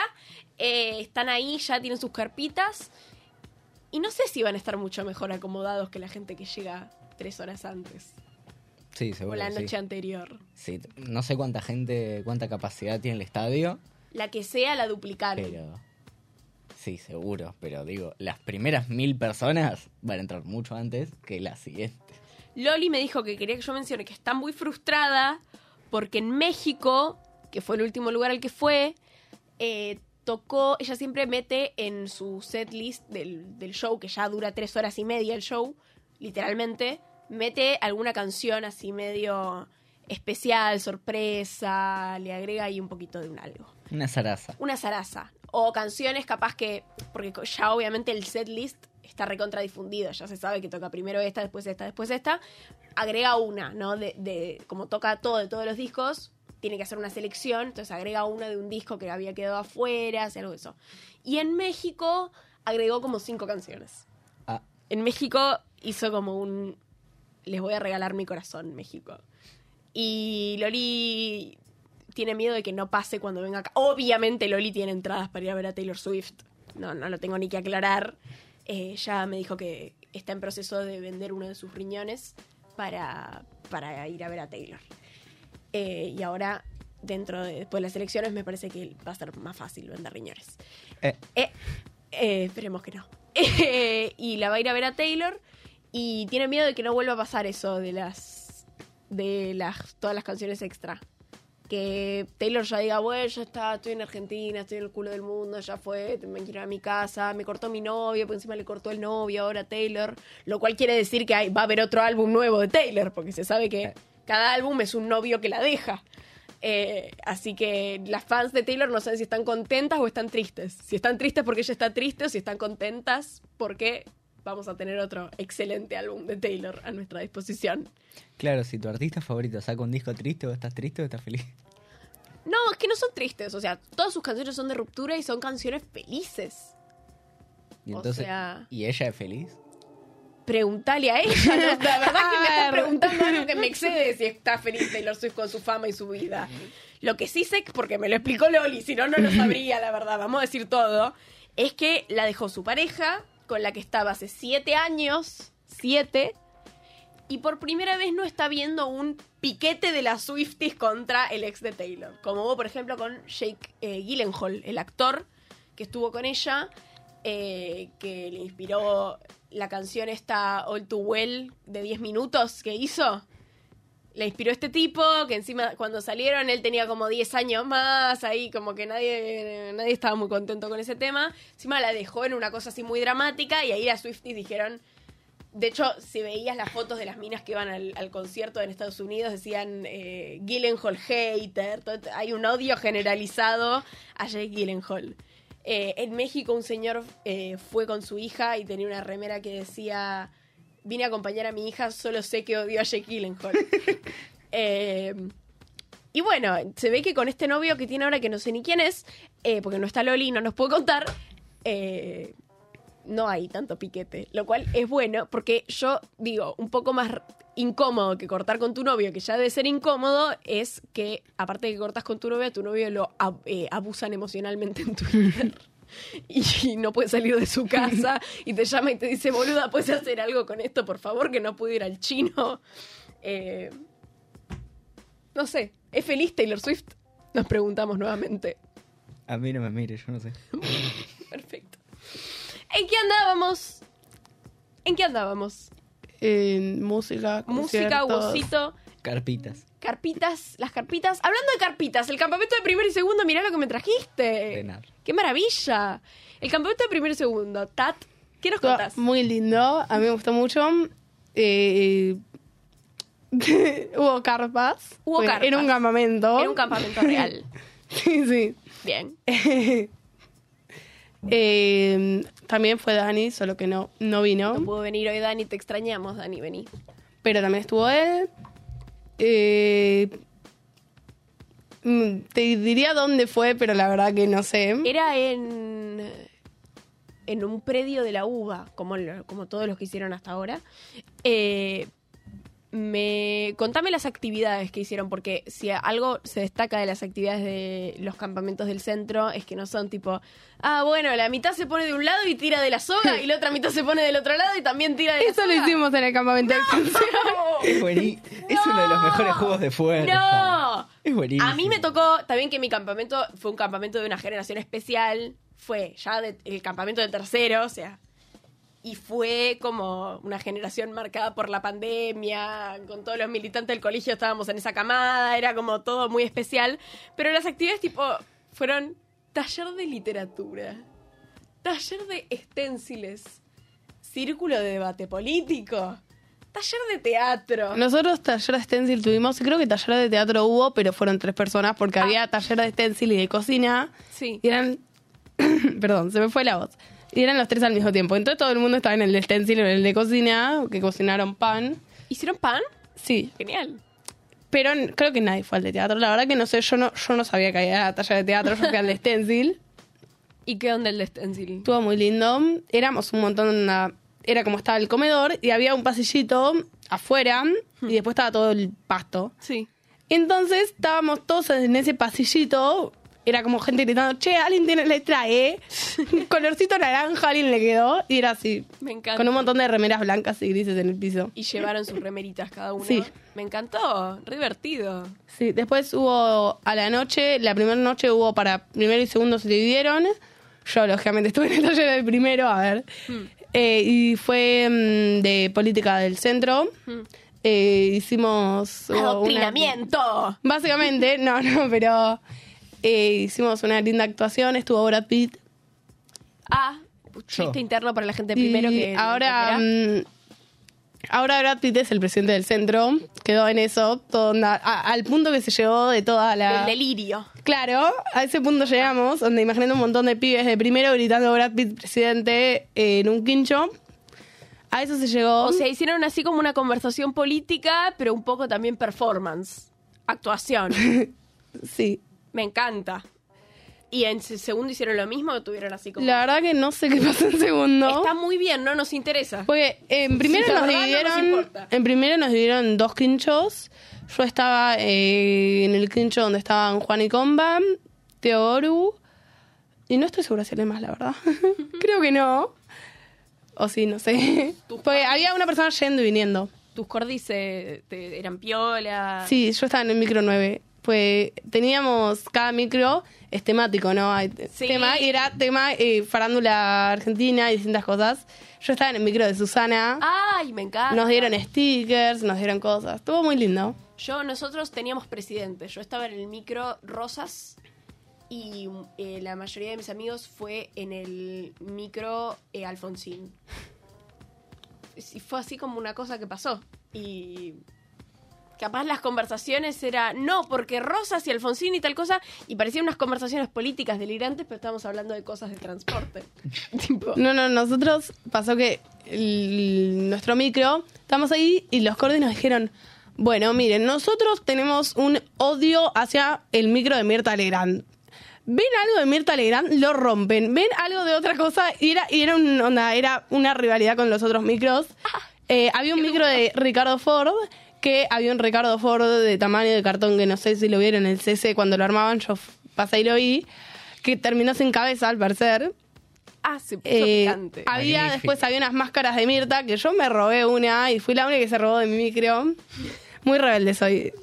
Eh, están ahí, ya tienen sus carpitas. Y no sé si van a estar mucho mejor acomodados que la gente que llega tres horas antes Sí, o seguro. la que sí. noche anterior. Sí, no sé cuánta gente, cuánta capacidad tiene el estadio, La que sea la duplicaron. pero sí, seguro. Pero digo, las primeras mil personas van a entrar mucho antes que las siguientes. Loli me dijo que quería que yo mencione que está muy frustrada porque en México, que fue el último lugar al que fue, eh, tocó, ella siempre mete en su set list del, del show, que ya dura tres horas y media el show, literalmente, mete alguna canción así medio especial, sorpresa, le agrega ahí un poquito de un algo Una zaraza. una zaraza. O canciones capaz que. Porque ya obviamente el set list está recontra difundido. Ya se sabe que toca primero esta, después esta, después esta. Agrega una, ¿no? De, de- como toca todo de todos los discos, tiene que hacer una selección. Entonces agrega una de un disco que había quedado afuera, hace algo de eso. Y en México agregó como cinco canciones. Ah, En México hizo como un. Les voy a regalar mi corazón, México. Y Loli tiene miedo de que no pase cuando venga acá. Obviamente Loli tiene entradas para ir a ver a Taylor Swift. No, no lo tengo ni que aclarar. Eh, ya me dijo que está en proceso de vender uno de sus riñones para, para ir a ver a Taylor. Eh, y ahora, dentro de después de las elecciones, me parece que va a ser más fácil vender riñones. eh, Eh, esperemos que no. Y la va a ir a ver a Taylor y tiene miedo de que no vuelva a pasar eso de las de las todas las canciones extra. Que Taylor ya diga, bueno, ya está, estoy en Argentina, estoy en el culo del mundo, ya fue, me quiero a mi casa, me cortó mi novio, por encima le cortó el novio ahora a Taylor. Lo cual quiere decir que hay- va a haber otro álbum nuevo de Taylor, porque se sabe que cada álbum es un novio que la deja. Eh, así que las fans de Taylor no saben si están contentas o están tristes. Si están tristes porque ella está triste o si están contentas porque vamos a tener otro excelente álbum de Taylor a nuestra disposición. claro, si tu artista favorito saca un disco triste o estás triste o estás feliz. No, es que no son tristes. O sea, todas sus canciones son de ruptura y son canciones felices. Y O entonces, sea- ¿y ella es feliz? Preguntale a ella. ¿no? La verdad que me ver. preguntando algo que me excede si está feliz Taylor Swift con su fama y su vida. Lo que sí sé, porque me lo explicó Loli, si no, no lo sabría, la verdad, vamos a decir todo, es que la dejó su pareja, con la que estaba hace siete años, siete, y por primera vez no está viendo un piquete de las Swifties contra el ex de Taylor. Como hubo, por ejemplo, con Jake eh, Gyllenhaal, el actor que estuvo con ella, eh, que le inspiró la canción esta All Too Well de 10 minutos que hizo. Le inspiró este tipo, que encima cuando salieron él tenía como 10 años más, ahí como que nadie, nadie estaba muy contento con ese tema. Encima la dejó en una cosa así muy dramática y ahí las Swifties dijeron, de hecho, si veías las fotos de las minas que iban al, al concierto en Estados Unidos, decían eh, Gyllenhaal hater. hay un odio generalizado a Jake Gyllenhaal. Eh, en México un señor eh, fue con su hija y tenía una remera que decía vine a acompañar a mi hija, solo sé que odio a Jake Gyllenhaal. Eh, y bueno, se ve que con este novio que tiene ahora, que no sé ni quién es, eh, porque no está Loli y no nos puede contar, no hay tanto piquete, lo cual es bueno porque yo digo, un poco más incómodo que cortar con tu novio, que ya debe ser incómodo, es que aparte de que cortas con tu novio, a tu novio lo ab- eh, abusan emocionalmente en Twitter. Y no puede salir de su casa y te llama y te dice, boluda, ¿puedes hacer algo con esto, por favor? Que no puedo ir al chino. Eh, no sé, ¿es feliz Taylor Swift? Nos preguntamos nuevamente. A mí no me mire, yo no sé. Perfecto. ¿En qué andábamos? ¿En qué andábamos? En música, Música, conciertos. Gusito, Carpitas. carpitas, las carpitas. Hablando de carpitas, el campamento de primero y segundo, mirá lo que me trajiste. Nada. ¡Qué maravilla! El campamento de primero y segundo, Tat ¿Qué nos Estuvo contás? Muy lindo, a mí me gustó mucho. Eh, hubo carpas. Hubo carpas. Era un campamento. Era un campamento real. Sí, sí. Bien. Eh, también fue Dani, solo que no, no vino. No pudo venir hoy Dani, te extrañamos, Dani, vení. pero también estuvo él. Eh, mm, te diría dónde fue, pero la verdad que no sé. Era en en un predio de la UBA, como, como todos los que hicieron hasta ahora. Eh, me contame las actividades que hicieron, porque si algo se destaca de las actividades de los campamentos del centro es que no son tipo, ah, bueno, la mitad se pone de un lado y tira de la soga y la otra mitad se pone del otro lado y también tira de la Eso lo soga. hicimos en el campamento de extensión. Es, buení- es uno de los mejores juegos de fuerza. ¡No! Es buenísimo. A mí me tocó también que mi campamento fue un campamento de una generación especial. Fue ya de- el campamento de tercero, o sea. Y fue como una generación marcada por la pandemia, con todos los militantes del colegio estábamos en esa camada, era como todo muy especial. Pero las actividades tipo fueron taller de literatura, taller de esténciles, círculo de debate político, taller de teatro. Nosotros taller de stencil tuvimos, creo que taller de teatro hubo, pero fueron tres personas porque Ah. había taller de stencil y de cocina. Sí. Y eran. Perdón, se me fue la voz. Y eran los tres al mismo tiempo. Entonces todo el mundo estaba en el de stencil o en el de cocina, que cocinaron pan. ¿Hicieron pan? Sí, Genial. pero creo que nadie fue al de teatro. La verdad que no sé, yo no, yo no sabía que había taller de teatro, yo fui al de stencil. ¿Y qué onda el de stencil? Estuvo muy lindo. Éramos un montón, una- era como estaba el comedor y había un pasillito afuera y después estaba todo el pasto. Sí. Entonces estábamos todos en ese pasillito. Era como gente gritando, che, alguien tiene letra E. Colorcito naranja, alguien le quedó. Y era así. Me encanta. Con un montón de remeras blancas y grises en el piso. Y llevaron sus remeritas cada uno. Sí. Me encantó, re divertido. Sí, después hubo a la noche, la primera noche hubo para primero y segundo se dividieron. Yo, lógicamente, estuve en el taller del primero, a ver. Eh, y fue mm, de política del centro. Eh, hicimos. una- Adoctrinamiento. Básicamente, no, no, pero eh, hicimos una linda actuación, estuvo Brad Pitt. Ah, Yo. chiste interno para la gente Y primero que ahora, mm, ahora Brad Pitt es el presidente del centro, quedó en eso, todo onda- a- al punto que se llevó de toda la... del delirio. Claro, a ese punto llegamos, donde imagínate un montón de pibes de primero gritando Brad Pitt presidente en un quincho. A eso se llegó. O sea, hicieron así como una conversación política, pero un poco también performance. Actuación. sí. Me encanta. ¿Y en se- segundo hicieron lo mismo o tuvieron así como.? La verdad que no sé qué pasó en segundo. Está muy bien, no nos interesa. Porque en primero nos verdad no nos dividieron. en primero nos dividieron dos quinchos. Yo estaba eh, en el quincho donde estaban Juan y Comba, Teoru. Y no estoy segura si hay más, la verdad. Creo que no. O sí, no sé. Porque había una persona yendo y viniendo. Tus cordis eran piola. Sí, yo estaba en el micro 9. Pues teníamos cada micro es temático, ¿no? Hay te- Sí. tema y era tema eh, farándula argentina y distintas cosas. Yo estaba en el micro de Susana. Ay, me encanta. Nos dieron stickers, nos dieron cosas. Estuvo muy lindo. Yo, nosotros teníamos presidente. Yo estaba en el micro Rosas y eh, la mayoría de mis amigos fue en el micro eh, Alfonsín. Y fue así como una cosa que pasó. Y capaz las conversaciones era no, porque Rosas y Alfonsín y tal cosa, y parecían unas conversaciones políticas delirantes, pero estábamos hablando de cosas de transporte. tipo, No, no, nosotros pasó que el- nuestro micro, estamos ahí y los cordes nos dijeron, bueno, miren, nosotros tenemos un odio hacia el micro de Mirta Legrand. Ven algo de Mirta Legrand, lo rompen. Ven algo de otra cosa y era, y era, un- onda, era una rivalidad con los otros micros. Eh, había un micro de Ricardo Ford, que había un Ricardo Ford de tamaño de cartón que no sé si lo vieron en el CC cuando lo armaban, yo pasé y lo vi, que terminó sin cabeza al parecer. ah, se puso Eh, picante. había Magnífico. después había unas máscaras de Mirta que yo me robé una y fui la única que se robó de mi micro. Muy rebelde soy.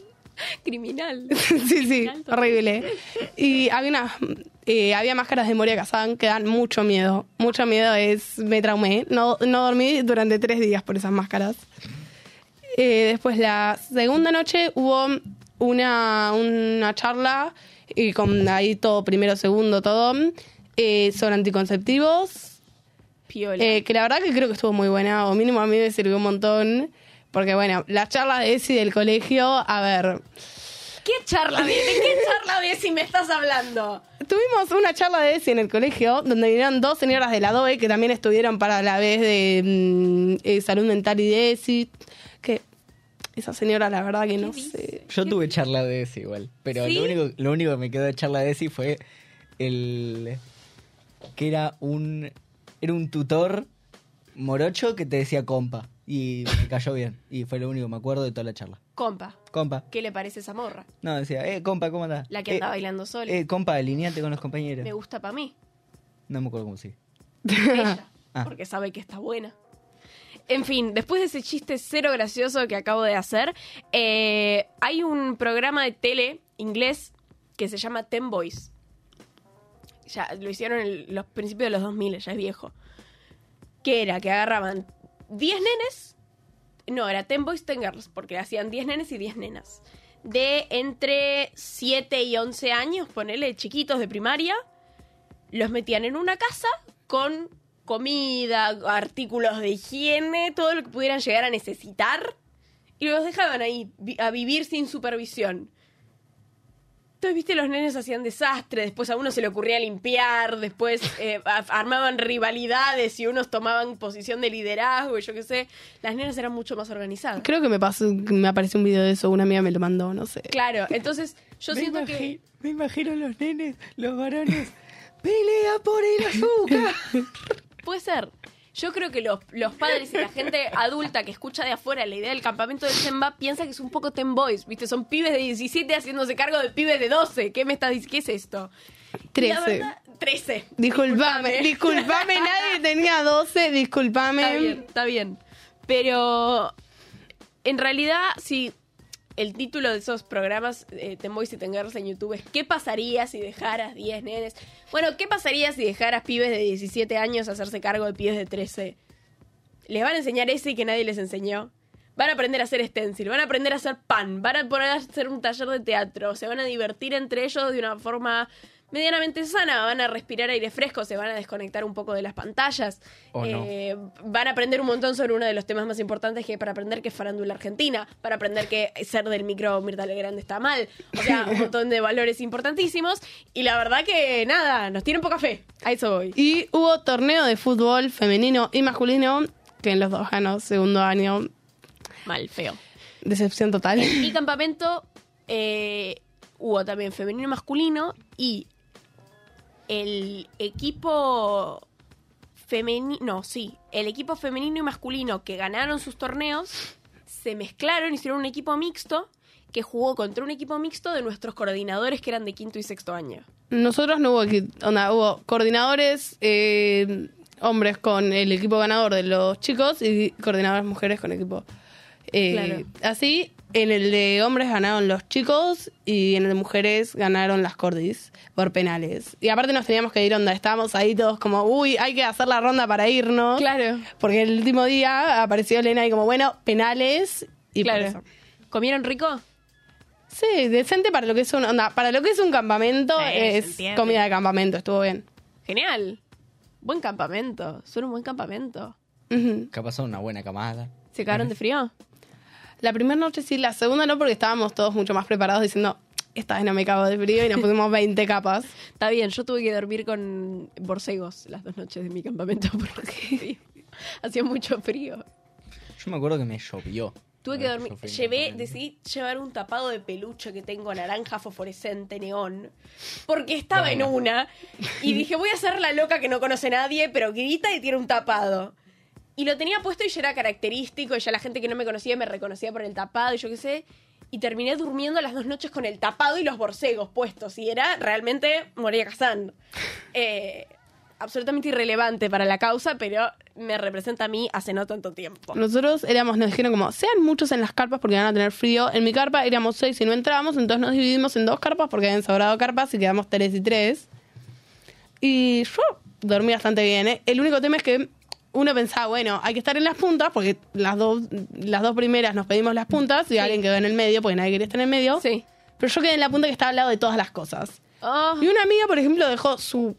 Criminal. sí, sí, Alto. horrible. Y había unas eh, había máscaras de Moria Kazan que dan mucho miedo. Mucho miedo es me traumé. No, no dormí durante tres días por esas máscaras. Eh, después la segunda noche hubo una, una charla y con ahí todo primero, segundo, todo eh, sobre anticonceptivos. Piola. Eh, que la verdad que creo que estuvo muy buena, o mínimo a mí me sirvió un montón. Porque bueno, las charlas de ESI del colegio, a ver, ¿Qué charla de, de qué charla de si me estás hablando? tuvimos una charla de ESI en el colegio donde vinieron dos señoras de la DOE que también estuvieron para la vez de mm, eh, salud mental y de ESI. Esa señora, la verdad que no sé. Yo tuve charla de ese igual, pero ¿Sí? lo, único, lo único que me quedó de charla de ese fue el... que era un... era un tutor morocho que te decía compa y me cayó bien y fue lo único que me acuerdo de toda la charla. Compa, Compa. ¿qué le parece esa morra? No, decía, eh, compa, ¿cómo andás? La que Eh, anda bailando sola. Eh, compa, alineate con los compañeros. me gusta para mí. No me acuerdo cómo sí. Ella, Ah. porque sabe que está buena. En fin, después de ese chiste cero gracioso que acabo de hacer, eh, hay un programa de tele inglés que se llama Ten Boys. Ya lo hicieron en los principios de los 2000, ya es viejo. Que era que agarraban 10 nenes, no, era Ten Boys, Ten Girls, porque hacían 10 nenes y 10 nenas. De entre 7 y 11 años, ponele chiquitos de primaria, los metían en una casa con comida, artículos de higiene, todo lo que pudieran llegar a necesitar, y los dejaban ahí a vivir sin supervisión. Entonces, viste, los nenes hacían desastre, después a uno se le ocurría limpiar, después eh, armaban rivalidades y unos tomaban posición de liderazgo, y yo qué sé. Las nenas eran mucho más organizadas. Creo que me pasó, me apareció un video de eso, una amiga me lo mandó, no sé. Claro, entonces yo me, siento que... me imagino los nenes, los varones. Pelea por el azúcar. Puede ser. Yo creo que los, los padres y la gente adulta que escucha de afuera la idea del campamento del Zemba piensa que es un poco Ten Boys, ¿viste? Son pibes de 17 haciéndose cargo de pibes de 12. ¿Qué me estás diciendo? ¿Qué es esto? Y la 13. verdad- 13. Disculpame, disculpame, nadie tenía 12, disculpame. Está bien, está bien. Pero en realidad, si el título de esos programas, eh, Ten Boys y Ten Girls en YouTube, es ¿Qué pasaría si dejaras 10 nenes? Bueno, ¿qué pasaría si dejaras pibes de 17 años hacerse cargo de pibes de 13? Les van a enseñar ese que nadie les enseñó. Van a aprender a hacer stencil, van a aprender a hacer pan, van a poner a hacer un taller de teatro, se van a divertir entre ellos de una forma medianamente sana, van a respirar aire fresco, se van a desconectar un poco de las pantallas, no. Eh, van a aprender un montón sobre uno de los temas más importantes que hay para aprender, que es farándula argentina, para aprender que ser del micro Mirta Legrand está mal, o sea, un montón de valores importantísimos, y la verdad que nada, nos tienen poca fe, a eso voy. Y hubo torneo de fútbol femenino y masculino, que en los dos ganó segundo año. Mal, feo. Decepción total. Y campamento eh, hubo también femenino y masculino y el equipo femenino, no, sí, el equipo femenino y masculino que ganaron sus torneos se mezclaron, hicieron un equipo mixto que jugó contra un equipo mixto de nuestros coordinadores que eran de quinto y sexto año. Nosotros no hubo, onda, hubo coordinadores eh, hombres con el equipo ganador de los chicos y coordinadoras mujeres con equipo. eh, Claro. Así, en el de hombres ganaron los chicos y en el de mujeres ganaron las cordis por penales. Y aparte nos teníamos que ir onda, estábamos ahí todos como, uy, hay que hacer la ronda para irnos. Claro. Porque el último día apareció Elena y como, bueno, penales y por Claro. eso. ¿Comieron rico? Sí, decente para lo que es un, onda, para lo que es un campamento, Sí, es comida de campamento, estuvo bien. Genial. Buen campamento. Suena un buen campamento. Ujú. Capaz son una buena camada. ¿Se cagaron de frío? La primera noche sí, la segunda no, porque estábamos todos mucho más preparados diciendo, esta vez no me cago de frío y nos pusimos 20 capas. Está bien, yo tuve que dormir con borcegos las dos noches de mi campamento porque hacía mucho frío. Yo me acuerdo que me llovió. Tuve que dormir. Llevé, decidí llevar un tapado de peluche que tengo naranja fosforescente neón. Porque estaba en una. Y dije, voy a ser la loca que no conoce a nadie, pero grita y tiene un tapado. Y lo tenía puesto y ya era característico. Y ya la gente que no me conocía me reconocía por el tapado y yo qué sé. Y terminé durmiendo las dos noches con el tapado y los borcegos puestos. Y era realmente Moria Kazan. Eh, absolutamente irrelevante para la causa, pero me representa a mí hace no tanto tiempo. Nosotros éramos, nos dijeron como, sean muchos en las carpas porque van a tener frío. En mi carpa éramos seis y no entrábamos, entonces nos dividimos en dos carpas porque habían sobrado carpas y quedamos tres y tres. Y yo dormí bastante bien, ¿eh? El único tema es que uno pensaba, bueno, hay que estar en las puntas porque las dos, las dos primeras nos pedimos las puntas y alguien quedó en el medio porque nadie quería estar en el medio. Sí. Pero yo quedé en la punta que estaba al lado de todas las cosas. Oh. Y una amiga, por ejemplo, dejó su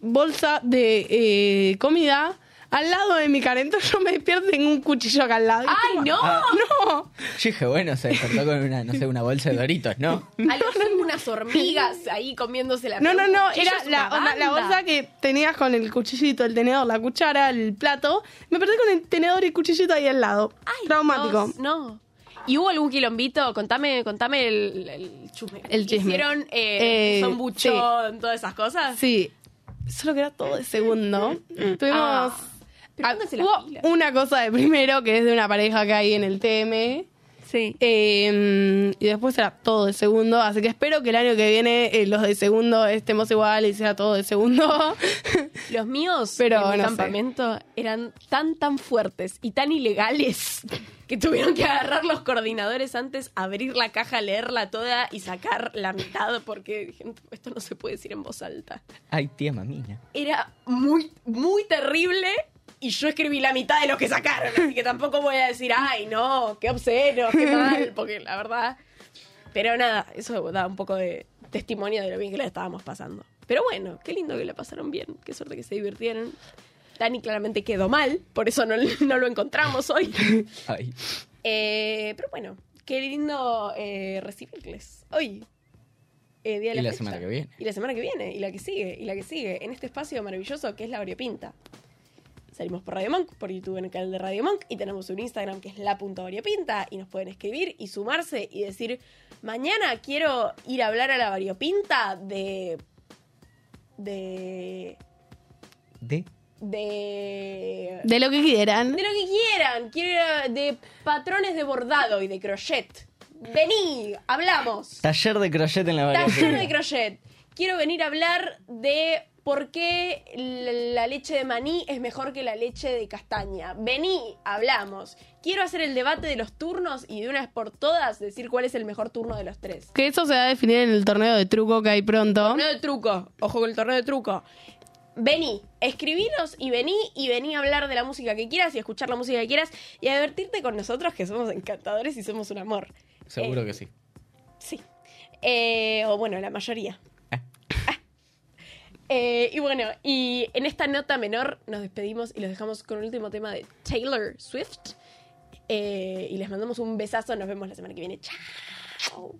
bolsa de eh, comida al lado de mi yo me despierto tengo un cuchillo acá al lado. ¡Ay, como, no! Ah. ¡No! Yo dije, bueno, se despertó con una, no sé, una bolsa de doritos, ¿no? A lo sumo unas hormigas ahí comiéndose la No, no, no, era la, onda- bolsa que tenías con el cuchillito, el tenedor, la cuchara, el plato. Me perdí con el tenedor y el cuchillito ahí al lado. Ay, Traumático. Dios, no. ¿Y hubo algún quilombito? Contame, contame el, el chisme. El chisme. ¿Hicieron eh, Eh, son buchón, todas esas cosas? Sí, solo que era todo de segundo. Tuvimos... Ah, Ah, hubo una cosa de primero que es de una pareja que hay en el TM. Sí. Eh, y después era todo de segundo. Así que espero que el año que viene eh, los de segundo estemos igual y sea todo de segundo. Los míos Pero en no sé. campamento eran tan, tan fuertes y tan ilegales que tuvieron que agarrar los coordinadores antes, abrir la caja, leerla toda y sacar la mitad porque esto no se puede decir en voz alta. Ay, tía mamina. Era muy, muy terrible y yo escribí la mitad de lo que sacaron, así que tampoco voy a decir, ay, no, qué obsceno, qué mal, porque la verdad... Pero nada, eso da un poco de testimonio de lo bien que la estábamos pasando. Pero bueno, qué lindo que la pasaron bien, qué suerte que se divirtieron. Dani claramente quedó mal, por eso no, no lo encontramos hoy. Ay. Eh, pero bueno, qué lindo eh, recibirles hoy. eh, día de Y la fecha. semana que viene. Y la semana que viene, y la que sigue, y la que sigue, en este espacio maravilloso que es la variopinta. Salimos por Radio Monk, por YouTube en el canal de Radio Monk, y tenemos un Instagram que es la.variopinta, y nos pueden escribir y sumarse y decir, mañana quiero ir a hablar a la variopinta de... de... ¿De? de... de lo que quieran. De lo que quieran. Quiero ir a- de patrones de bordado y de crochet. Vení, hablamos. Taller de crochet en la Taller de crochet. Quiero venir a hablar de por qué la leche de maní es mejor que la leche de castaña. Vení, hablamos. Quiero hacer el debate de los turnos y de una vez por todas decir cuál es el mejor turno de los tres. Que eso se va a definir en el torneo de truco que hay pronto. Torneo de truco. Ojo con el torneo de truco. Vení, escribinos y vení y vení a hablar de la música que quieras y escuchar la música que quieras y a divertirte con nosotros que somos encantadores y somos un amor. Seguro Eh, que sí. Sí. Eh, o bueno, la mayoría. Eh, y bueno, y en esta nota menor nos despedimos y los dejamos con el último tema de Taylor Swift. Eh, y les mandamos un besazo. Nos vemos la semana que viene. Chao.